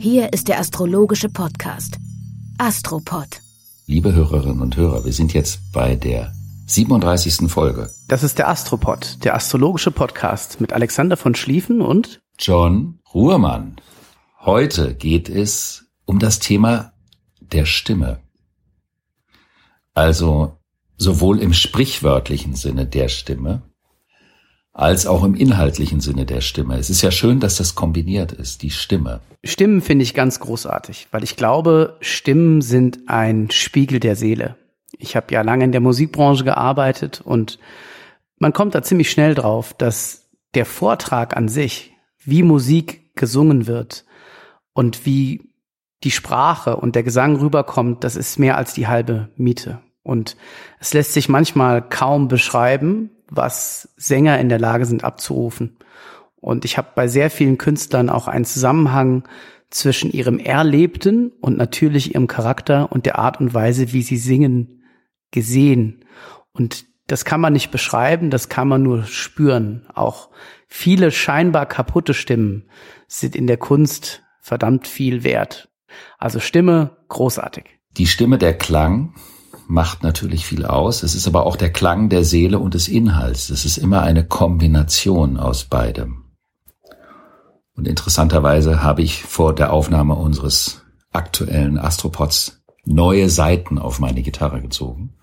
Hier ist der astrologische Podcast Astropod. Liebe Hörerinnen und Hörer, wir sind jetzt bei der 37. Folge. Das ist der Astropod, der astrologische Podcast mit Alexander von Schlieffen und John Ruhrmann. Heute geht es um das Thema der Stimme. Also sowohl im sprichwörtlichen Sinne der Stimme, als auch im inhaltlichen Sinne der Stimme. Es ist ja schön, dass das kombiniert ist, die Stimme. Stimmen finde ich ganz großartig, weil ich glaube, Stimmen sind ein Spiegel der Seele. Ich habe ja lange in der Musikbranche gearbeitet und man kommt da ziemlich schnell drauf, dass der Vortrag an sich, wie Musik gesungen wird und wie die Sprache und der Gesang rüberkommt, das ist mehr als die halbe Miete. Und es lässt sich manchmal kaum beschreiben, was Sänger in der Lage sind abzurufen. Und ich habe bei sehr vielen Künstlern auch einen Zusammenhang zwischen ihrem Erlebten und natürlich ihrem Charakter und der Art und Weise, wie sie singen, gesehen. Und das kann man nicht beschreiben, das kann man nur spüren. Auch viele scheinbar kaputte Stimmen sind in der Kunst verdammt viel wert. Also Stimme, großartig. Die Stimme, der Klang, macht natürlich viel aus. Es ist aber auch der Klang der Seele und des Inhalts. Es ist immer eine Kombination aus beidem. Und interessanterweise habe ich vor der Aufnahme unseres aktuellen Astropods neue Seiten auf meine Gitarre gezogen.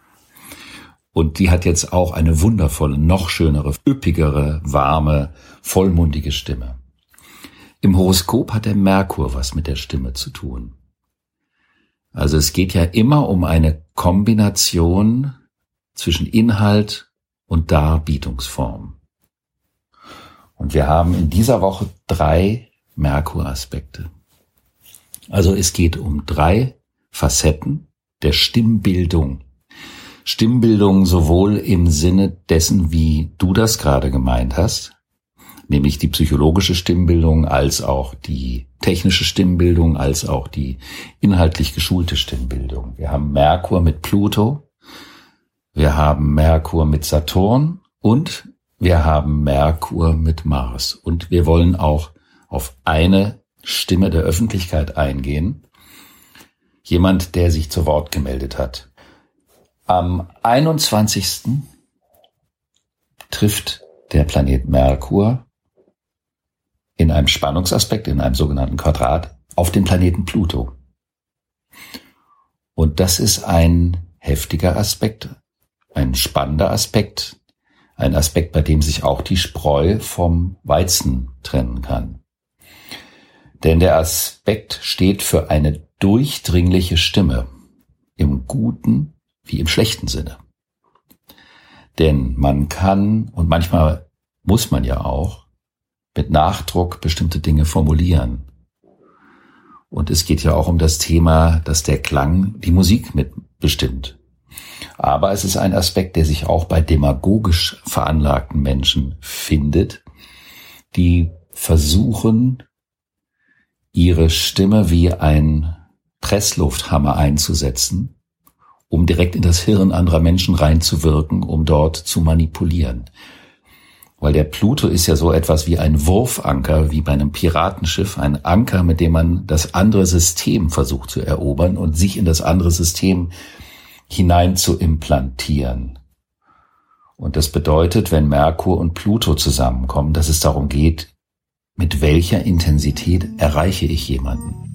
Und die hat jetzt auch eine wundervolle, noch schönere, üppigere, warme, vollmundige Stimme. Im Horoskop hat der Merkur was mit der Stimme zu tun. Also es geht ja immer um eine Kombination zwischen Inhalt und Darbietungsform. Und wir haben in dieser Woche drei Merkur-Aspekte. Also es geht um drei Facetten der Stimmbildung. Stimmbildung sowohl im Sinne dessen, wie du das gerade gemeint hast, nämlich die psychologische Stimmbildung als auch die technische Stimmbildung, als auch die inhaltlich geschulte Stimmbildung. Wir haben Merkur mit Pluto, wir haben Merkur mit Saturn und wir haben Merkur mit Mars. Und wir wollen auch auf eine Stimme der Öffentlichkeit eingehen. Jemand, der sich zu Wort gemeldet hat. Am 21. trifft der Planet Merkur in einem Spannungsaspekt, in einem sogenannten Quadrat, auf den Planeten Pluto. Und das ist ein heftiger Aspekt, ein spannender Aspekt, ein Aspekt, bei dem sich auch die Spreu vom Weizen trennen kann. Denn der Aspekt steht für eine durchdringliche Stimme, im guten wie im schlechten Sinne. Denn man kann, und manchmal muss man ja auch, mit Nachdruck bestimmte Dinge formulieren. Und es geht ja auch um das Thema, dass der Klang die Musik mitbestimmt. Aber es ist ein Aspekt, der sich auch bei demagogisch veranlagten Menschen findet, die versuchen, ihre Stimme wie ein Presslufthammer einzusetzen, um direkt in das Hirn anderer Menschen reinzuwirken, um dort zu manipulieren. Weil der Pluto ist ja so etwas wie ein Wurfanker, wie bei einem Piratenschiff, ein Anker, mit dem man das andere System versucht zu erobern und sich in das andere System hinein zu implantieren. Und das bedeutet, wenn Merkur und Pluto zusammenkommen, dass es darum geht, mit welcher Intensität erreiche ich jemanden.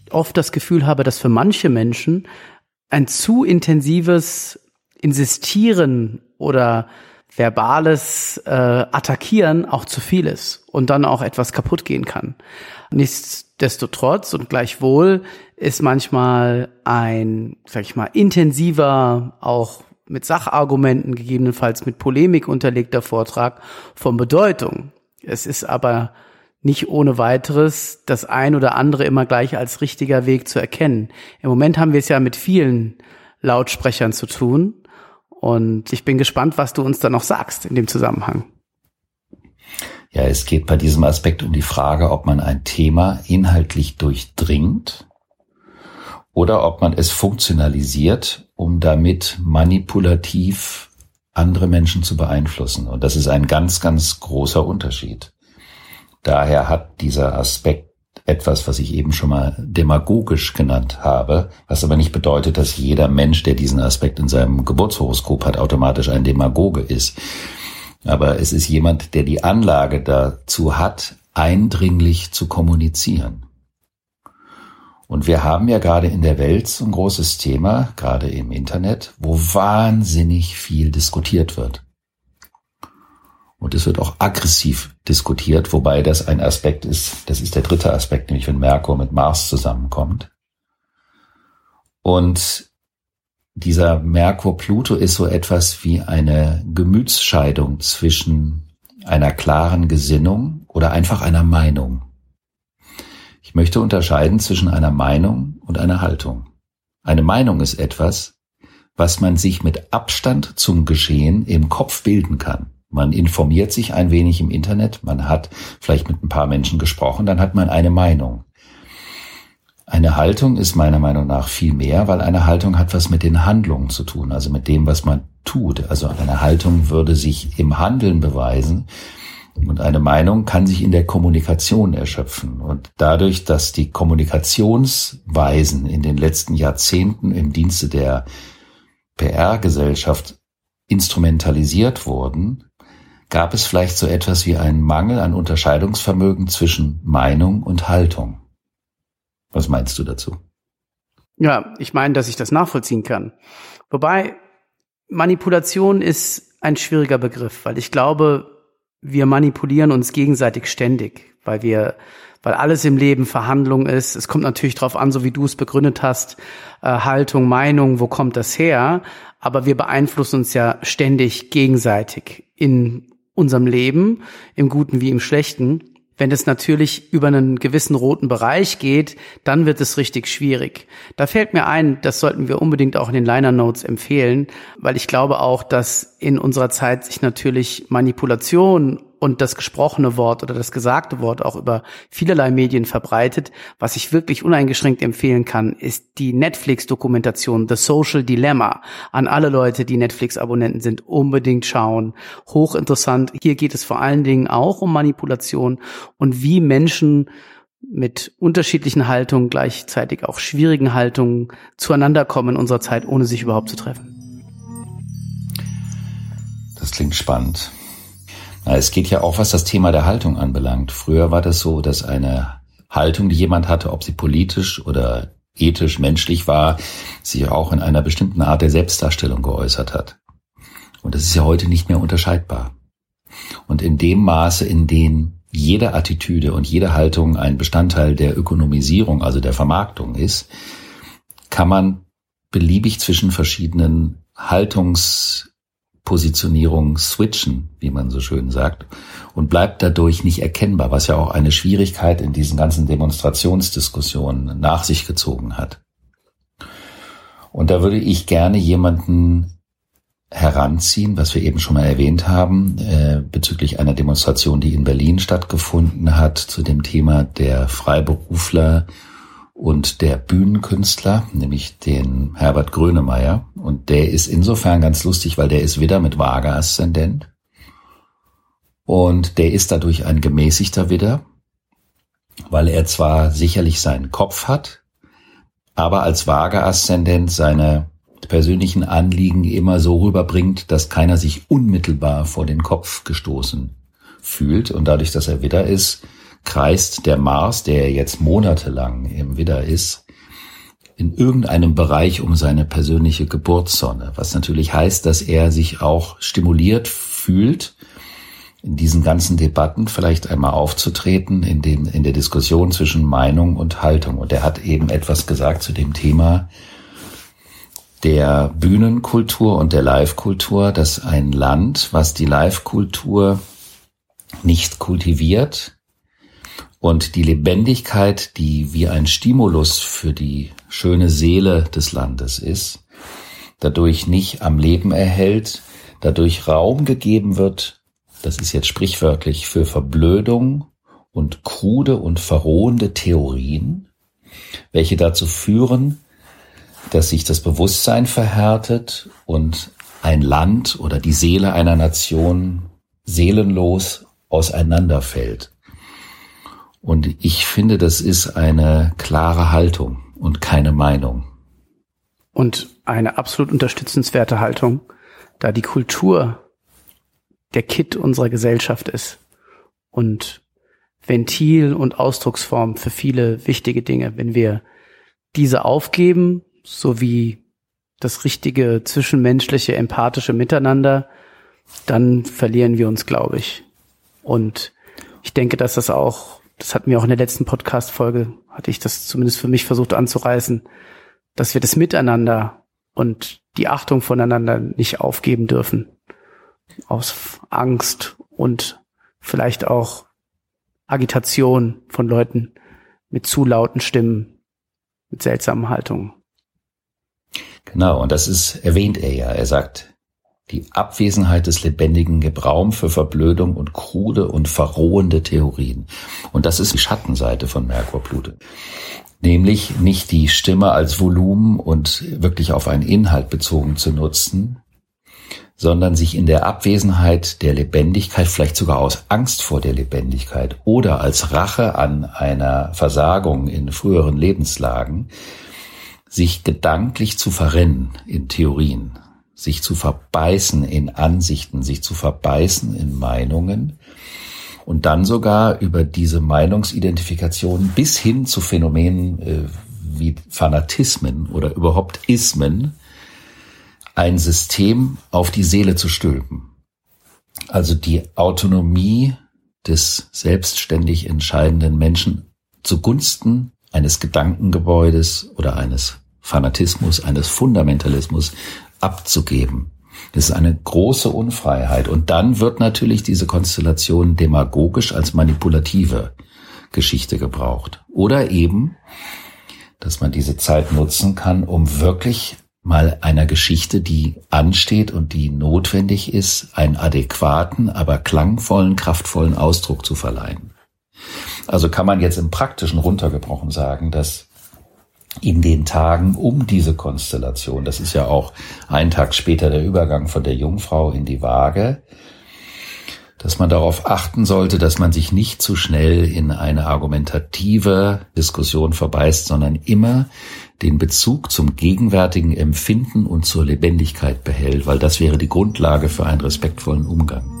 oft das Gefühl habe, dass für manche Menschen ein zu intensives Insistieren oder verbales äh, Attackieren auch zu viel ist und dann auch etwas kaputt gehen kann. Nichtsdestotrotz und gleichwohl ist manchmal ein, sag ich mal, intensiver, auch mit Sachargumenten, gegebenenfalls mit Polemik unterlegter Vortrag von Bedeutung. Es ist aber nicht ohne weiteres das ein oder andere immer gleich als richtiger Weg zu erkennen. Im Moment haben wir es ja mit vielen Lautsprechern zu tun und ich bin gespannt, was du uns da noch sagst in dem Zusammenhang. Ja, es geht bei diesem Aspekt um die Frage, ob man ein Thema inhaltlich durchdringt oder ob man es funktionalisiert, um damit manipulativ andere Menschen zu beeinflussen. Und das ist ein ganz, ganz großer Unterschied. Daher hat dieser Aspekt etwas, was ich eben schon mal demagogisch genannt habe, was aber nicht bedeutet, dass jeder Mensch, der diesen Aspekt in seinem Geburtshoroskop hat, automatisch ein Demagoge ist. Aber es ist jemand, der die Anlage dazu hat, eindringlich zu kommunizieren. Und wir haben ja gerade in der Welt so ein großes Thema, gerade im Internet, wo wahnsinnig viel diskutiert wird. Und es wird auch aggressiv diskutiert, wobei das ein Aspekt ist, das ist der dritte Aspekt, nämlich wenn Merkur mit Mars zusammenkommt. Und dieser Merkur-Pluto ist so etwas wie eine Gemütsscheidung zwischen einer klaren Gesinnung oder einfach einer Meinung. Ich möchte unterscheiden zwischen einer Meinung und einer Haltung. Eine Meinung ist etwas, was man sich mit Abstand zum Geschehen im Kopf bilden kann. Man informiert sich ein wenig im Internet, man hat vielleicht mit ein paar Menschen gesprochen, dann hat man eine Meinung. Eine Haltung ist meiner Meinung nach viel mehr, weil eine Haltung hat was mit den Handlungen zu tun, also mit dem, was man tut. Also eine Haltung würde sich im Handeln beweisen und eine Meinung kann sich in der Kommunikation erschöpfen. Und dadurch, dass die Kommunikationsweisen in den letzten Jahrzehnten im Dienste der PR-Gesellschaft instrumentalisiert wurden, gab es vielleicht so etwas wie einen Mangel an Unterscheidungsvermögen zwischen Meinung und Haltung. Was meinst du dazu? Ja, ich meine, dass ich das nachvollziehen kann. Wobei Manipulation ist ein schwieriger Begriff, weil ich glaube, wir manipulieren uns gegenseitig ständig, weil wir, weil alles im Leben Verhandlung ist. Es kommt natürlich darauf an, so wie du es begründet hast, äh, Haltung, Meinung, wo kommt das her? Aber wir beeinflussen uns ja ständig gegenseitig in unserem Leben, im Guten wie im Schlechten. Wenn es natürlich über einen gewissen roten Bereich geht, dann wird es richtig schwierig. Da fällt mir ein, das sollten wir unbedingt auch in den Liner Notes empfehlen, weil ich glaube auch, dass in unserer Zeit sich natürlich Manipulation und das gesprochene Wort oder das gesagte Wort auch über vielerlei Medien verbreitet. Was ich wirklich uneingeschränkt empfehlen kann, ist die Netflix-Dokumentation The Social Dilemma. An alle Leute, die Netflix-Abonnenten sind, unbedingt schauen. Hochinteressant. Hier geht es vor allen Dingen auch um Manipulation und wie Menschen mit unterschiedlichen Haltungen, gleichzeitig auch schwierigen Haltungen zueinander kommen in unserer Zeit, ohne sich überhaupt zu treffen. Das klingt spannend. Es geht ja auch, was das Thema der Haltung anbelangt. Früher war das so, dass eine Haltung, die jemand hatte, ob sie politisch oder ethisch, menschlich war, sich auch in einer bestimmten Art der Selbstdarstellung geäußert hat. Und das ist ja heute nicht mehr unterscheidbar. Und in dem Maße, in dem jede Attitüde und jede Haltung ein Bestandteil der Ökonomisierung, also der Vermarktung ist, kann man beliebig zwischen verschiedenen Haltungs Positionierung switchen, wie man so schön sagt, und bleibt dadurch nicht erkennbar, was ja auch eine Schwierigkeit in diesen ganzen Demonstrationsdiskussionen nach sich gezogen hat. Und da würde ich gerne jemanden heranziehen, was wir eben schon mal erwähnt haben, äh, bezüglich einer Demonstration, die in Berlin stattgefunden hat, zu dem Thema der Freiberufler und der Bühnenkünstler, nämlich den Herbert Grönemeyer. Und der ist insofern ganz lustig, weil der ist wieder mit Waage-Aszendent. Und der ist dadurch ein gemäßigter Widder, weil er zwar sicherlich seinen Kopf hat, aber als Waage-Aszendent seine persönlichen Anliegen immer so rüberbringt, dass keiner sich unmittelbar vor den Kopf gestoßen fühlt. Und dadurch, dass er Widder ist, kreist der Mars, der jetzt monatelang im Widder ist, in irgendeinem Bereich um seine persönliche Geburtssonne, was natürlich heißt, dass er sich auch stimuliert fühlt, in diesen ganzen Debatten vielleicht einmal aufzutreten, in, dem, in der Diskussion zwischen Meinung und Haltung. Und er hat eben etwas gesagt zu dem Thema der Bühnenkultur und der Live-Kultur, dass ein Land, was die Live-Kultur nicht kultiviert und die Lebendigkeit, die wie ein Stimulus für die schöne Seele des Landes ist, dadurch nicht am Leben erhält, dadurch Raum gegeben wird, das ist jetzt sprichwörtlich, für Verblödung und krude und verrohende Theorien, welche dazu führen, dass sich das Bewusstsein verhärtet und ein Land oder die Seele einer Nation seelenlos auseinanderfällt. Und ich finde, das ist eine klare Haltung und keine Meinung. Und eine absolut unterstützenswerte Haltung, da die Kultur der Kit unserer Gesellschaft ist und Ventil und Ausdrucksform für viele wichtige Dinge. Wenn wir diese aufgeben, sowie das richtige zwischenmenschliche, empathische Miteinander, dann verlieren wir uns, glaube ich. Und ich denke, dass das auch, das hatten wir auch in der letzten Podcast-Folge, hatte ich das zumindest für mich versucht anzureißen, dass wir das Miteinander und die Achtung voneinander nicht aufgeben dürfen. Aus Angst und vielleicht auch Agitation von Leuten mit zu lauten Stimmen, mit seltsamen Haltungen. Genau, und das ist, erwähnt er ja. Er sagt, die Abwesenheit des Lebendigen gibt Raum für Verblödung und krude und verrohende Theorien. Und das ist die Schattenseite von Merkurblute. Nämlich nicht die Stimme als Volumen und wirklich auf einen Inhalt bezogen zu nutzen, sondern sich in der Abwesenheit der Lebendigkeit, vielleicht sogar aus Angst vor der Lebendigkeit oder als Rache an einer Versagung in früheren Lebenslagen, sich gedanklich zu verrennen in Theorien, sich zu verbeißen in Ansichten, sich zu verbeißen in Meinungen und dann sogar über diese Meinungsidentifikation bis hin zu Phänomenen äh, wie Fanatismen oder überhaupt Ismen ein System auf die Seele zu stülpen. Also die Autonomie des selbstständig entscheidenden Menschen zugunsten eines Gedankengebäudes oder eines Fanatismus, eines Fundamentalismus abzugeben. Das ist eine große Unfreiheit. Und dann wird natürlich diese Konstellation demagogisch als manipulative Geschichte gebraucht. Oder eben, dass man diese Zeit nutzen kann, um wirklich mal einer Geschichte, die ansteht und die notwendig ist, einen adäquaten, aber klangvollen, kraftvollen Ausdruck zu verleihen. Also kann man jetzt im Praktischen runtergebrochen sagen, dass in den Tagen um diese Konstellation. Das ist ja auch ein Tag später der Übergang von der Jungfrau in die Waage, dass man darauf achten sollte, dass man sich nicht zu schnell in eine argumentative Diskussion verbeißt, sondern immer den Bezug zum gegenwärtigen Empfinden und zur Lebendigkeit behält, weil das wäre die Grundlage für einen respektvollen Umgang.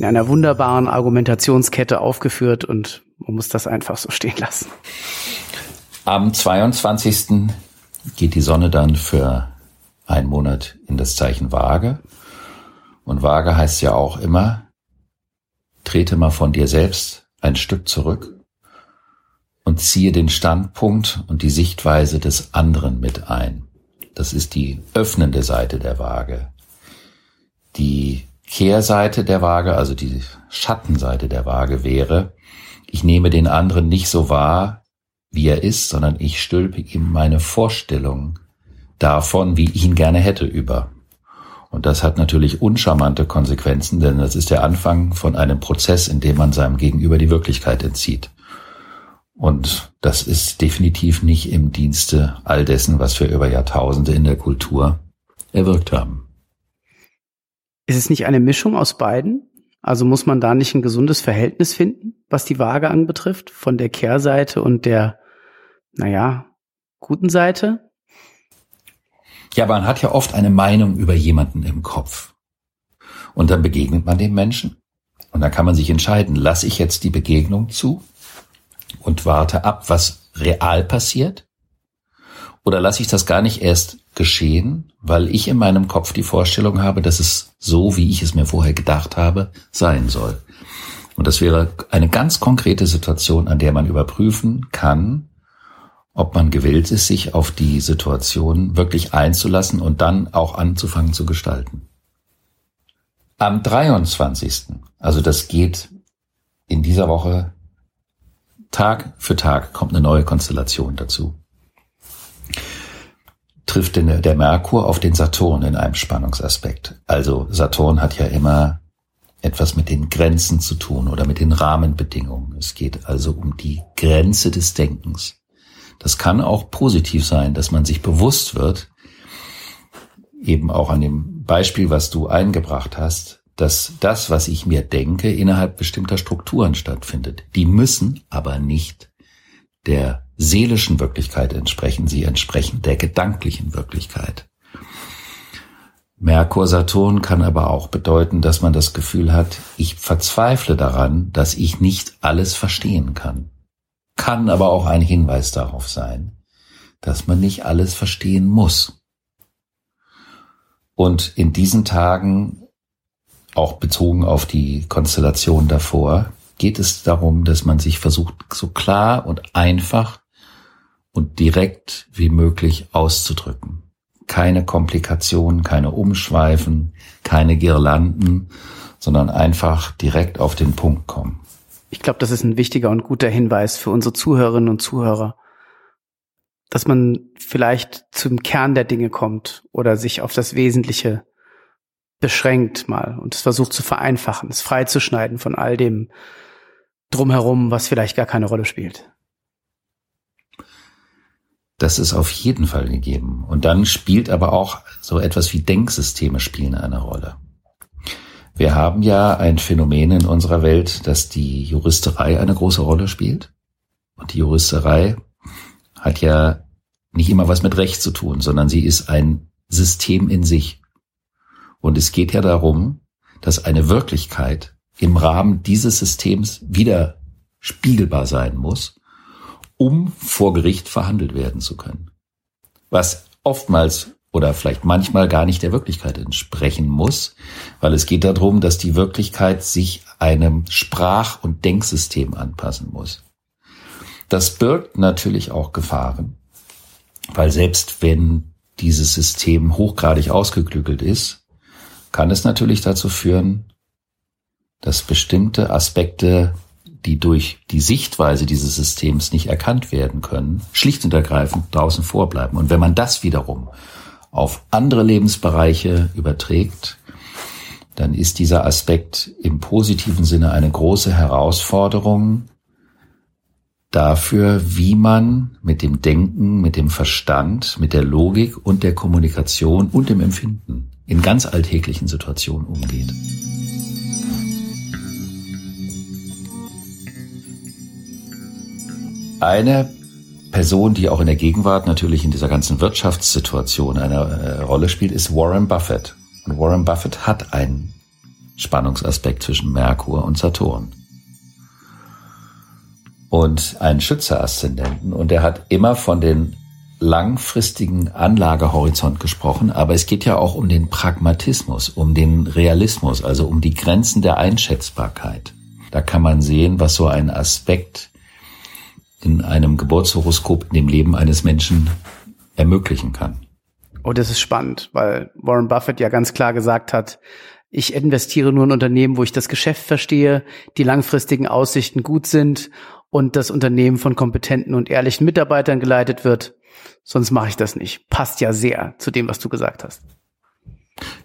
in einer wunderbaren Argumentationskette aufgeführt und man muss das einfach so stehen lassen. Am 22. geht die Sonne dann für einen Monat in das Zeichen Waage. Und Waage heißt ja auch immer, trete mal von dir selbst ein Stück zurück und ziehe den Standpunkt und die Sichtweise des anderen mit ein. Das ist die öffnende Seite der Waage. Die Kehrseite der Waage, also die Schattenseite der Waage wäre, ich nehme den anderen nicht so wahr, wie er ist, sondern ich stülpe ihm meine Vorstellung davon, wie ich ihn gerne hätte, über. Und das hat natürlich uncharmante Konsequenzen, denn das ist der Anfang von einem Prozess, in dem man seinem Gegenüber die Wirklichkeit entzieht. Und das ist definitiv nicht im Dienste all dessen, was wir über Jahrtausende in der Kultur erwirkt haben. Ist es nicht eine Mischung aus beiden? Also muss man da nicht ein gesundes Verhältnis finden, was die Waage anbetrifft, von der Kehrseite und der, naja, guten Seite? Ja, man hat ja oft eine Meinung über jemanden im Kopf. Und dann begegnet man dem Menschen. Und dann kann man sich entscheiden, lasse ich jetzt die Begegnung zu und warte ab, was real passiert? Oder lasse ich das gar nicht erst geschehen, weil ich in meinem Kopf die Vorstellung habe, dass es so, wie ich es mir vorher gedacht habe, sein soll. Und das wäre eine ganz konkrete Situation, an der man überprüfen kann, ob man gewillt ist, sich auf die Situation wirklich einzulassen und dann auch anzufangen zu gestalten. Am 23. Also das geht in dieser Woche Tag für Tag kommt eine neue Konstellation dazu. Trifft denn der Merkur auf den Saturn in einem Spannungsaspekt. Also Saturn hat ja immer etwas mit den Grenzen zu tun oder mit den Rahmenbedingungen. Es geht also um die Grenze des Denkens. Das kann auch positiv sein, dass man sich bewusst wird, eben auch an dem Beispiel, was du eingebracht hast, dass das, was ich mir denke, innerhalb bestimmter Strukturen stattfindet. Die müssen aber nicht der seelischen Wirklichkeit entsprechen, sie entsprechen der gedanklichen Wirklichkeit. Merkur Saturn kann aber auch bedeuten, dass man das Gefühl hat, ich verzweifle daran, dass ich nicht alles verstehen kann kann aber auch ein Hinweis darauf sein, dass man nicht alles verstehen muss. Und in diesen Tagen, auch bezogen auf die Konstellation davor, geht es darum, dass man sich versucht, so klar und einfach und direkt wie möglich auszudrücken. Keine Komplikationen, keine Umschweifen, keine Girlanden, sondern einfach direkt auf den Punkt kommen. Ich glaube, das ist ein wichtiger und guter Hinweis für unsere Zuhörerinnen und Zuhörer, dass man vielleicht zum Kern der Dinge kommt oder sich auf das Wesentliche beschränkt mal und es versucht zu vereinfachen, es freizuschneiden von all dem drumherum, was vielleicht gar keine Rolle spielt. Das ist auf jeden Fall gegeben. Und dann spielt aber auch so etwas wie Denksysteme spielen eine Rolle. Wir haben ja ein Phänomen in unserer Welt, dass die Juristerei eine große Rolle spielt. Und die Juristerei hat ja nicht immer was mit Recht zu tun, sondern sie ist ein System in sich. Und es geht ja darum, dass eine Wirklichkeit im Rahmen dieses Systems wieder spiegelbar sein muss, um vor Gericht verhandelt werden zu können. Was oftmals oder vielleicht manchmal gar nicht der Wirklichkeit entsprechen muss, weil es geht darum, dass die Wirklichkeit sich einem Sprach- und Denksystem anpassen muss. Das birgt natürlich auch Gefahren, weil selbst wenn dieses System hochgradig ausgeklügelt ist, kann es natürlich dazu führen, dass bestimmte Aspekte, die durch die Sichtweise dieses Systems nicht erkannt werden können, schlicht und ergreifend draußen vorbleiben. Und wenn man das wiederum auf andere Lebensbereiche überträgt, dann ist dieser Aspekt im positiven Sinne eine große Herausforderung dafür, wie man mit dem Denken, mit dem Verstand, mit der Logik und der Kommunikation und dem Empfinden in ganz alltäglichen Situationen umgeht. Eine Person, die auch in der Gegenwart natürlich in dieser ganzen Wirtschaftssituation eine äh, Rolle spielt, ist Warren Buffett. Und Warren Buffett hat einen Spannungsaspekt zwischen Merkur und Saturn. Und einen Schütze-Aszendenten. Und er hat immer von den langfristigen Anlagehorizont gesprochen, aber es geht ja auch um den Pragmatismus, um den Realismus, also um die Grenzen der Einschätzbarkeit. Da kann man sehen, was so ein Aspekt in einem Geburtshoroskop in dem Leben eines Menschen ermöglichen kann. Oh, das ist spannend, weil Warren Buffett ja ganz klar gesagt hat, ich investiere nur in Unternehmen, wo ich das Geschäft verstehe, die langfristigen Aussichten gut sind und das Unternehmen von kompetenten und ehrlichen Mitarbeitern geleitet wird. Sonst mache ich das nicht. Passt ja sehr zu dem, was du gesagt hast.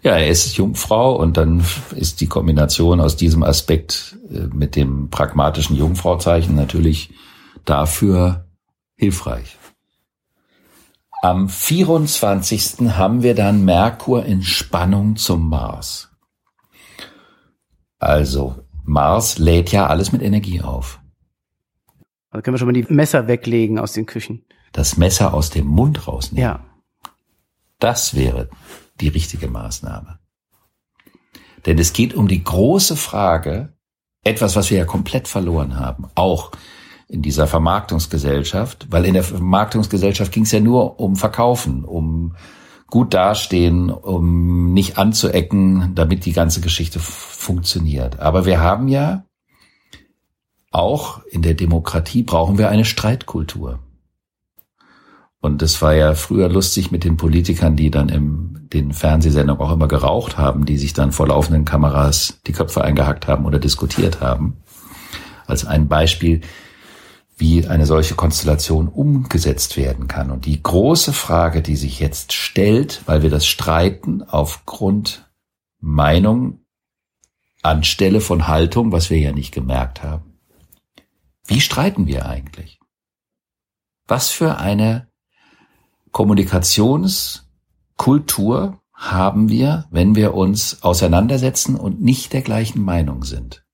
Ja, er ist Jungfrau und dann ist die Kombination aus diesem Aspekt äh, mit dem pragmatischen Jungfrauzeichen natürlich dafür hilfreich. Am 24. haben wir dann Merkur in Spannung zum Mars. Also, Mars lädt ja alles mit Energie auf. Also können wir schon mal die Messer weglegen aus den Küchen. Das Messer aus dem Mund rausnehmen. Ja. Das wäre die richtige Maßnahme. Denn es geht um die große Frage, etwas, was wir ja komplett verloren haben, auch in dieser Vermarktungsgesellschaft, weil in der Vermarktungsgesellschaft ging es ja nur um Verkaufen, um gut dastehen, um nicht anzuecken, damit die ganze Geschichte funktioniert. Aber wir haben ja auch in der Demokratie brauchen wir eine Streitkultur. Und es war ja früher lustig mit den Politikern, die dann in den Fernsehsendungen auch immer geraucht haben, die sich dann vor laufenden Kameras die Köpfe eingehackt haben oder diskutiert haben. Als ein Beispiel, wie eine solche Konstellation umgesetzt werden kann. Und die große Frage, die sich jetzt stellt, weil wir das Streiten aufgrund Meinung anstelle von Haltung, was wir ja nicht gemerkt haben. Wie streiten wir eigentlich? Was für eine Kommunikationskultur haben wir, wenn wir uns auseinandersetzen und nicht der gleichen Meinung sind?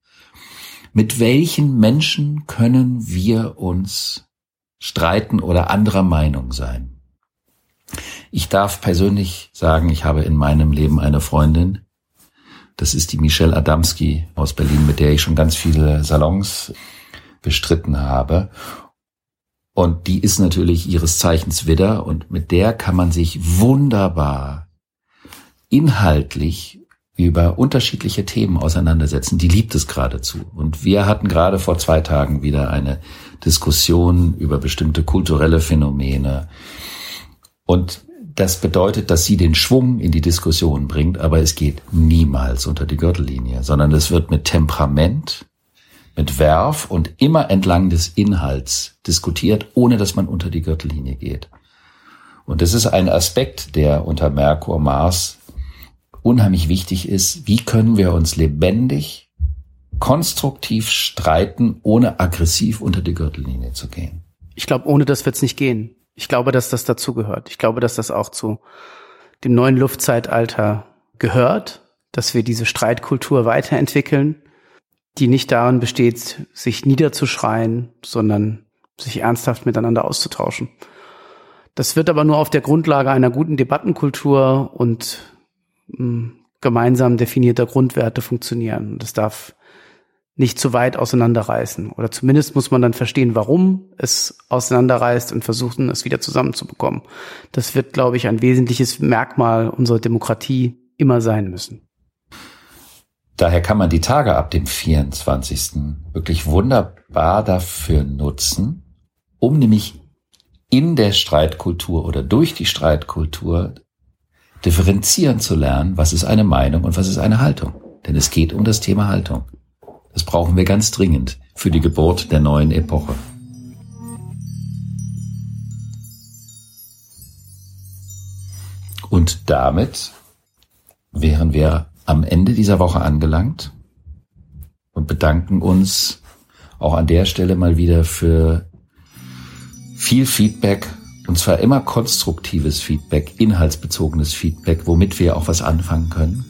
Mit welchen Menschen können wir uns streiten oder anderer Meinung sein? Ich darf persönlich sagen, ich habe in meinem Leben eine Freundin, das ist die Michelle Adamski aus Berlin, mit der ich schon ganz viele Salons bestritten habe. Und die ist natürlich ihres Zeichens Widder und mit der kann man sich wunderbar inhaltlich über unterschiedliche Themen auseinandersetzen. Die liebt es geradezu. Und wir hatten gerade vor zwei Tagen wieder eine Diskussion über bestimmte kulturelle Phänomene. Und das bedeutet, dass sie den Schwung in die Diskussion bringt, aber es geht niemals unter die Gürtellinie, sondern es wird mit Temperament mit Werf und immer entlang des Inhalts diskutiert, ohne dass man unter die Gürtellinie geht. Und das ist ein Aspekt, der unter Merkur Mars unheimlich wichtig ist. Wie können wir uns lebendig, konstruktiv streiten, ohne aggressiv unter die Gürtellinie zu gehen? Ich glaube, ohne das wird es nicht gehen. Ich glaube, dass das dazugehört. Ich glaube, dass das auch zu dem neuen Luftzeitalter gehört, dass wir diese Streitkultur weiterentwickeln die nicht darin besteht, sich niederzuschreien, sondern sich ernsthaft miteinander auszutauschen. Das wird aber nur auf der Grundlage einer guten Debattenkultur und gemeinsam definierter Grundwerte funktionieren. Das darf nicht zu weit auseinanderreißen. Oder zumindest muss man dann verstehen, warum es auseinanderreißt und versuchen, es wieder zusammenzubekommen. Das wird, glaube ich, ein wesentliches Merkmal unserer Demokratie immer sein müssen. Daher kann man die Tage ab dem 24. wirklich wunderbar dafür nutzen, um nämlich in der Streitkultur oder durch die Streitkultur differenzieren zu lernen, was ist eine Meinung und was ist eine Haltung. Denn es geht um das Thema Haltung. Das brauchen wir ganz dringend für die Geburt der neuen Epoche. Und damit wären wir am Ende dieser Woche angelangt und bedanken uns auch an der Stelle mal wieder für viel Feedback und zwar immer konstruktives Feedback, inhaltsbezogenes Feedback, womit wir auch was anfangen können.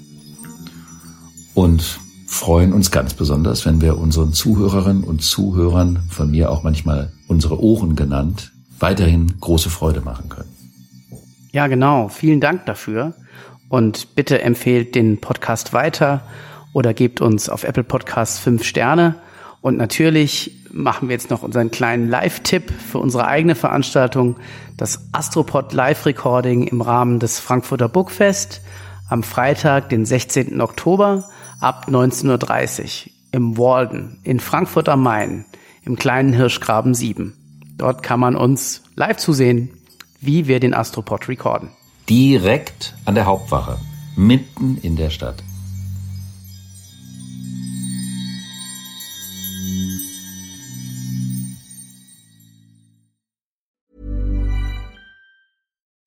Und freuen uns ganz besonders, wenn wir unseren Zuhörerinnen und Zuhörern, von mir auch manchmal unsere Ohren genannt, weiterhin große Freude machen können. Ja, genau. Vielen Dank dafür. Und bitte empfehlt den Podcast weiter oder gebt uns auf Apple Podcasts fünf Sterne. Und natürlich machen wir jetzt noch unseren kleinen Live-Tipp für unsere eigene Veranstaltung, das Astropod Live-Recording im Rahmen des Frankfurter Bookfest am Freitag, den 16. Oktober ab 19.30 Uhr im Walden in Frankfurt am Main im kleinen Hirschgraben 7. Dort kann man uns live zusehen, wie wir den Astropod recorden direkt an der Hauptwache, mitten in der Stadt.